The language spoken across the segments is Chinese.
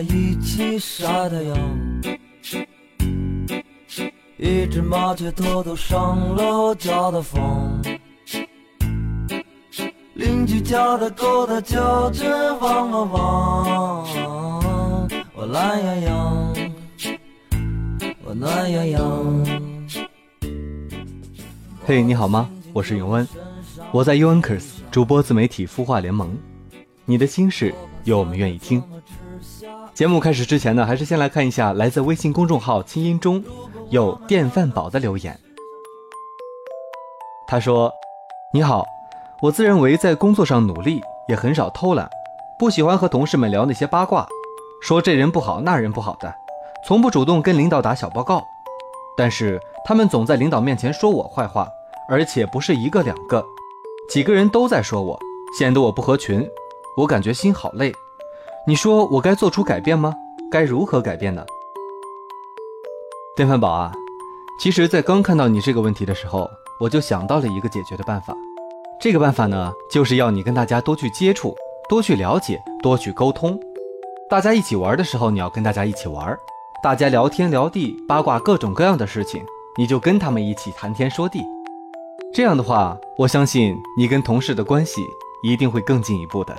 一起晒太阳，一只麻雀偷偷上了我家的房，邻居家的狗它叫着汪汪汪，我懒洋洋，我懒洋洋。嘿，你好吗？我是永恩，我在 u n k e r s 主播自媒体孵化联盟，你的心事有我们愿意听。节目开始之前呢，还是先来看一下来自微信公众号“清音中”有电饭煲的留言。他说：“你好，我自认为在工作上努力，也很少偷懒，不喜欢和同事们聊那些八卦，说这人不好那人不好的，从不主动跟领导打小报告。但是他们总在领导面前说我坏话，而且不是一个两个，几个人都在说我，显得我不合群，我感觉心好累。你说我该做出改变吗？该如何改变呢？电饭煲啊，其实，在刚看到你这个问题的时候，我就想到了一个解决的办法。这个办法呢，就是要你跟大家多去接触，多去了解，多去沟通。大家一起玩的时候，你要跟大家一起玩；大家聊天聊地，八卦各种各样的事情，你就跟他们一起谈天说地。这样的话，我相信你跟同事的关系一定会更进一步的。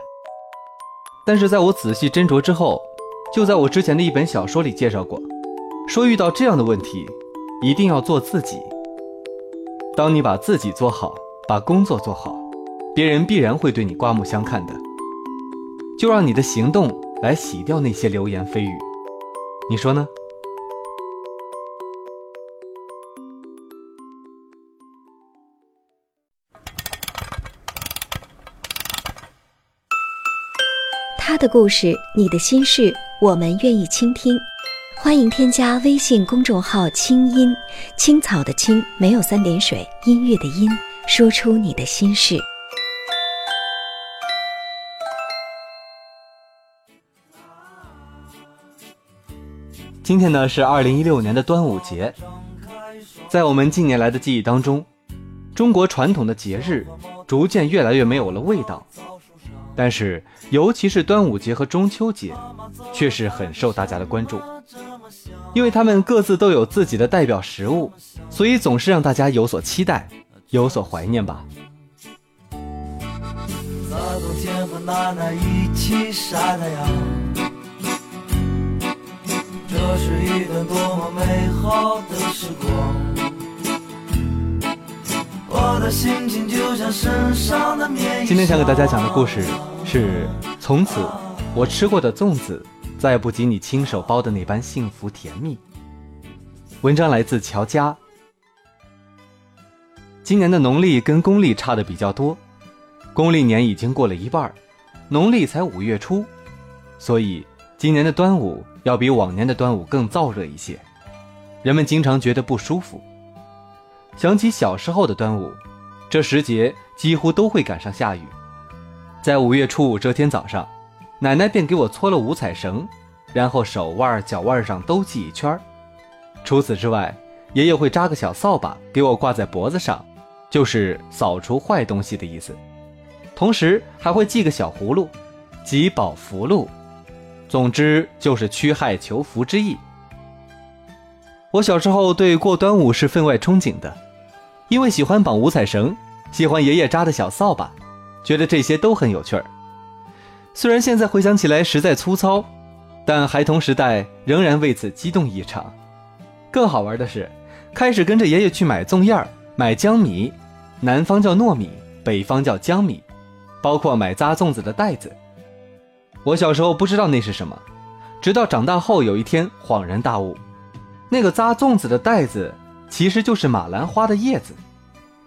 但是在我仔细斟酌之后，就在我之前的一本小说里介绍过，说遇到这样的问题，一定要做自己。当你把自己做好，把工作做好，别人必然会对你刮目相看的。就让你的行动来洗掉那些流言蜚语，你说呢？他的故事，你的心事，我们愿意倾听。欢迎添加微信公众号“清音青草”的青没有三点水，音乐的音，说出你的心事。今天呢是二零一六年的端午节，在我们近年来的记忆当中，中国传统的节日逐渐越来越没有了味道。但是，尤其是端午节和中秋节，却是很受大家的关注，因为他们各自都有自己的代表食物，所以总是让大家有所期待，有所怀念吧。这是一段多么美好的时光。今天想给大家讲的故事是：从此我吃过的粽子，再不及你亲手包的那般幸福甜蜜。文章来自乔家。今年的农历跟公历差的比较多，公历年已经过了一半，农历才五月初，所以今年的端午要比往年的端午更燥热一些，人们经常觉得不舒服。想起小时候的端午，这时节几乎都会赶上下雨。在五月初五这天早上，奶奶便给我搓了五彩绳，然后手腕、脚腕上都系一圈除此之外，爷爷会扎个小扫把给我挂在脖子上，就是扫除坏东西的意思。同时还会系个小葫芦，吉宝福禄。总之就是驱害求福之意。我小时候对过端午是分外憧憬的。因为喜欢绑五彩绳，喜欢爷爷扎的小扫把，觉得这些都很有趣儿。虽然现在回想起来实在粗糙，但孩童时代仍然为此激动异常。更好玩的是，开始跟着爷爷去买粽叶儿、买江米，南方叫糯米，北方叫江米，包括买扎粽子的袋子。我小时候不知道那是什么，直到长大后有一天恍然大悟，那个扎粽子的袋子其实就是马兰花的叶子，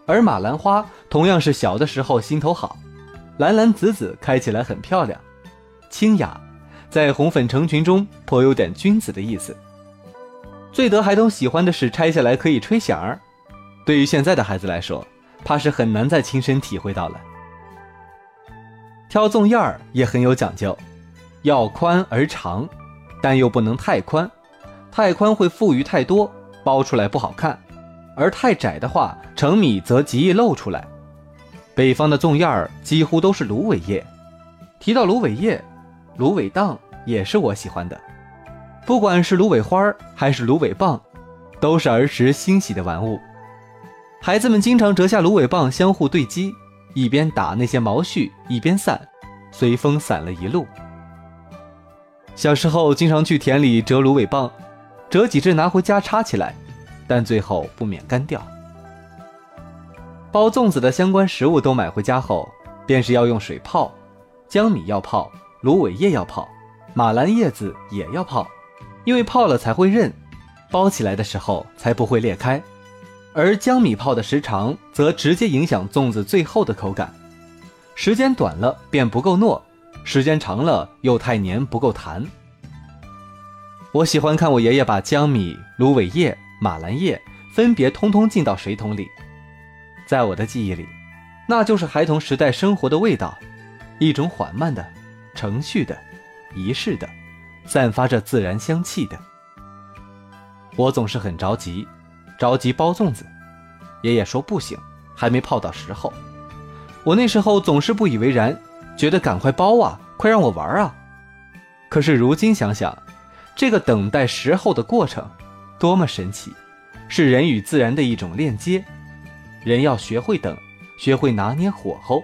而马兰花同样是小的时候心头好，蓝蓝紫紫，开起来很漂亮，清雅，在红粉成群中颇有点君子的意思。最得孩童喜欢的是拆下来可以吹响儿，对于现在的孩子来说，怕是很难再亲身体会到了。挑粽叶儿也很有讲究，要宽而长，但又不能太宽，太宽会富余太多，包出来不好看；而太窄的话，成米则极易露出来。北方的粽叶儿几乎都是芦苇叶，提到芦苇叶，芦苇荡也是我喜欢的。不管是芦苇花还是芦苇棒，都是儿时欣喜的玩物。孩子们经常折下芦苇棒，相互对击，一边打那些毛絮，一边散，随风散了一路。小时候经常去田里折芦苇棒，折几只拿回家插起来，但最后不免干掉。包粽子的相关食物都买回家后，便是要用水泡，江米要泡，芦苇叶要泡，马兰叶子也要泡。因为泡了才会韧，包起来的时候才不会裂开，而江米泡的时长则直接影响粽子最后的口感。时间短了便不够糯，时间长了又太黏不够弹。我喜欢看我爷爷把江米、芦苇叶、马兰叶分别通通浸到水桶里，在我的记忆里，那就是孩童时代生活的味道，一种缓慢的、程序的、仪式的。散发着自然香气的，我总是很着急，着急包粽子。爷爷说不行，还没泡到时候。我那时候总是不以为然，觉得赶快包啊，快让我玩啊。可是如今想想，这个等待时候的过程，多么神奇，是人与自然的一种链接。人要学会等，学会拿捏火候，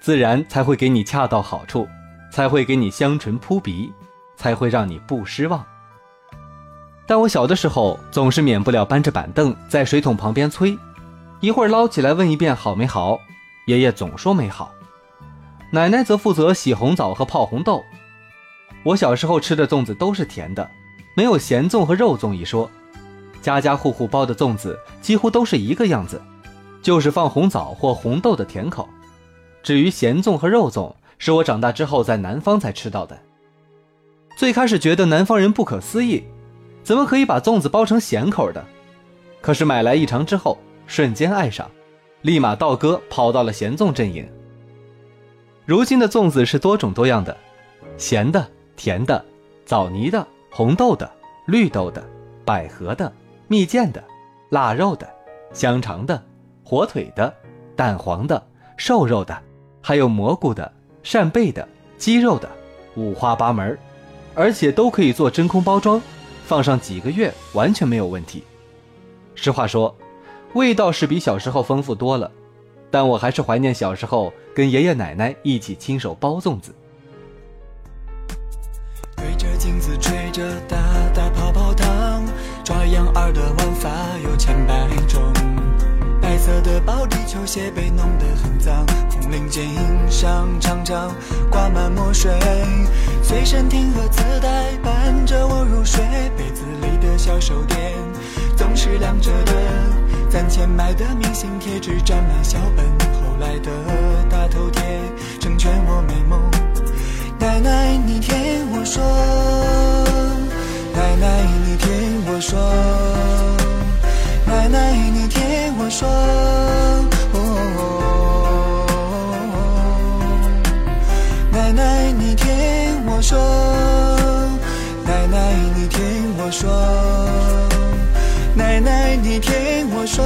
自然才会给你恰到好处，才会给你香醇扑鼻。才会让你不失望。但我小的时候总是免不了搬着板凳在水桶旁边催，一会儿捞起来问一遍好没好，爷爷总说没好，奶奶则负责洗红枣和泡红豆。我小时候吃的粽子都是甜的，没有咸粽和肉粽一说，家家户户包的粽子几乎都是一个样子，就是放红枣或红豆的甜口。至于咸粽和肉粽，是我长大之后在南方才吃到的。最开始觉得南方人不可思议，怎么可以把粽子包成咸口的？可是买来一尝之后，瞬间爱上，立马倒戈跑到了咸粽阵营。如今的粽子是多种多样的，咸的、甜的、枣泥的、红豆的、绿豆的、百合的、蜜饯的、腊肉的、香肠的、火腿的、蛋黄的、瘦肉的，还有蘑菇的、扇贝的、鸡肉的，五花八门。而且都可以做真空包装，放上几个月完全没有问题。实话说，味道是比小时候丰富多了，但我还是怀念小时候跟爷爷奶奶一起亲手包粽子。千百种。白色的宝地球鞋被弄得很脏，红领巾上常常挂满墨水。随身听和磁带伴着我入睡，被子里的小手电总是亮着的。攒钱买的明信贴纸沾满小本，后来的大头贴成全我美梦。奶奶，你听我说，奶奶，你听我说，奶奶，你听我说，奶奶，你听我说，奶奶，你听我说，奶奶，你听我说。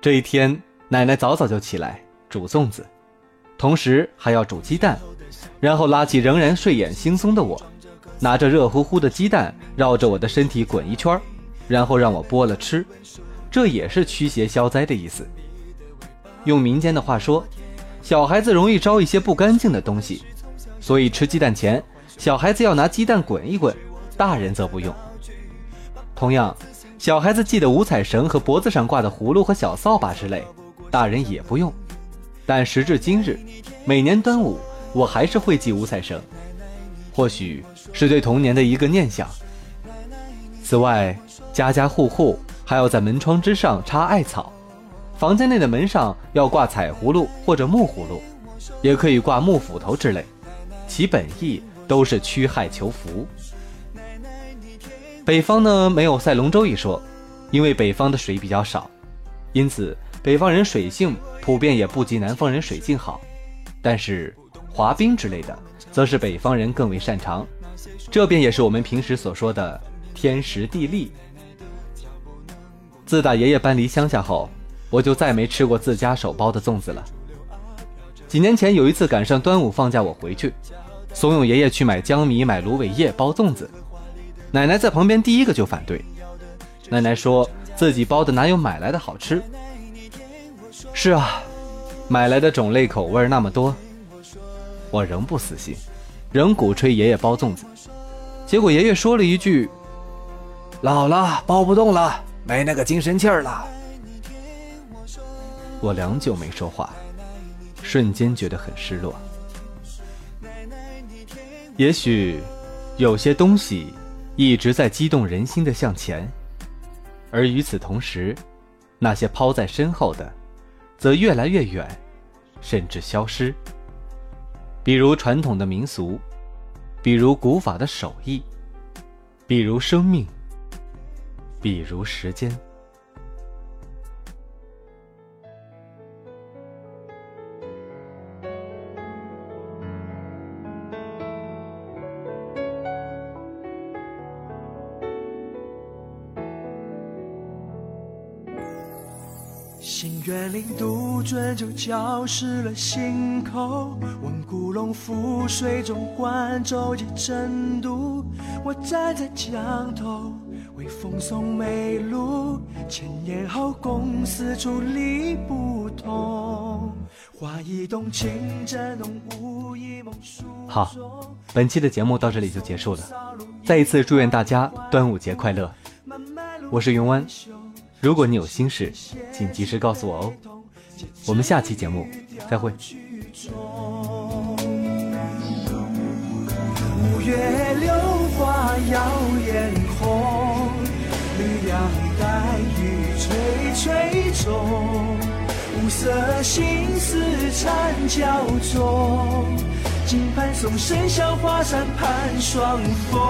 这一天，奶奶早早就起来煮粽子，同时还要煮鸡蛋，然后拉起仍然睡眼惺忪的我，拿着热乎乎的鸡蛋绕着我的身体滚一圈，然后让我剥了吃，这也是驱邪消灾的意思。用民间的话说，小孩子容易招一些不干净的东西，所以吃鸡蛋前，小孩子要拿鸡蛋滚一滚，大人则不用。同样，小孩子系的五彩绳和脖子上挂的葫芦和小扫把之类，大人也不用。但时至今日，每年端午我还是会系五彩绳，或许是对童年的一个念想。此外，家家户户还要在门窗之上插艾草，房间内的门上要挂彩葫芦或者木葫芦，也可以挂木斧头之类，其本意都是驱害求福。北方呢没有赛龙舟一说，因为北方的水比较少，因此北方人水性普遍也不及南方人水性好。但是滑冰之类的，则是北方人更为擅长。这便也是我们平时所说的天时地利。自打爷爷搬离乡下后，我就再没吃过自家手包的粽子了。几年前有一次赶上端午放假，我回去，怂恿爷爷去买江米、买芦苇叶包粽子。奶奶在旁边第一个就反对，奶奶说自己包的哪有买来的好吃。是啊，买来的种类口味那么多，我仍不死心，仍鼓吹爷爷包粽子。结果爷爷说了一句：“老了包不动了，没那个精神气儿了。”我良久没说话，瞬间觉得很失落。也许有些东西。一直在激动人心的向前，而与此同时，那些抛在身后的，则越来越远，甚至消失。比如传统的民俗，比如古法的手艺，比如生命，比如时间。心愿令杜鹃就浇湿了心口，问古龙覆水中观舟及争渡。我站在江头，为风送梅露。千年后，共思处理不同。花一动情正浓，雾一梦疏好，本期的节目到这里就结束了。再一次祝愿大家端午节快乐！我是云湾。如果你有心事，请及时告诉我哦。我们下期节目再会。五月榴花耀眼红，绿杨带雨垂垂中，五色心思缠脚中。金盘送生香花山盼双峰，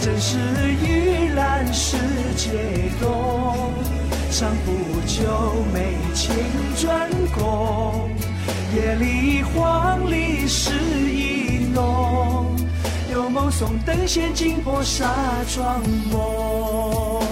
正是玉兰世界冬。上不久美情专供，夜里黄鹂诗意浓。有梦送灯仙惊破纱妆梦。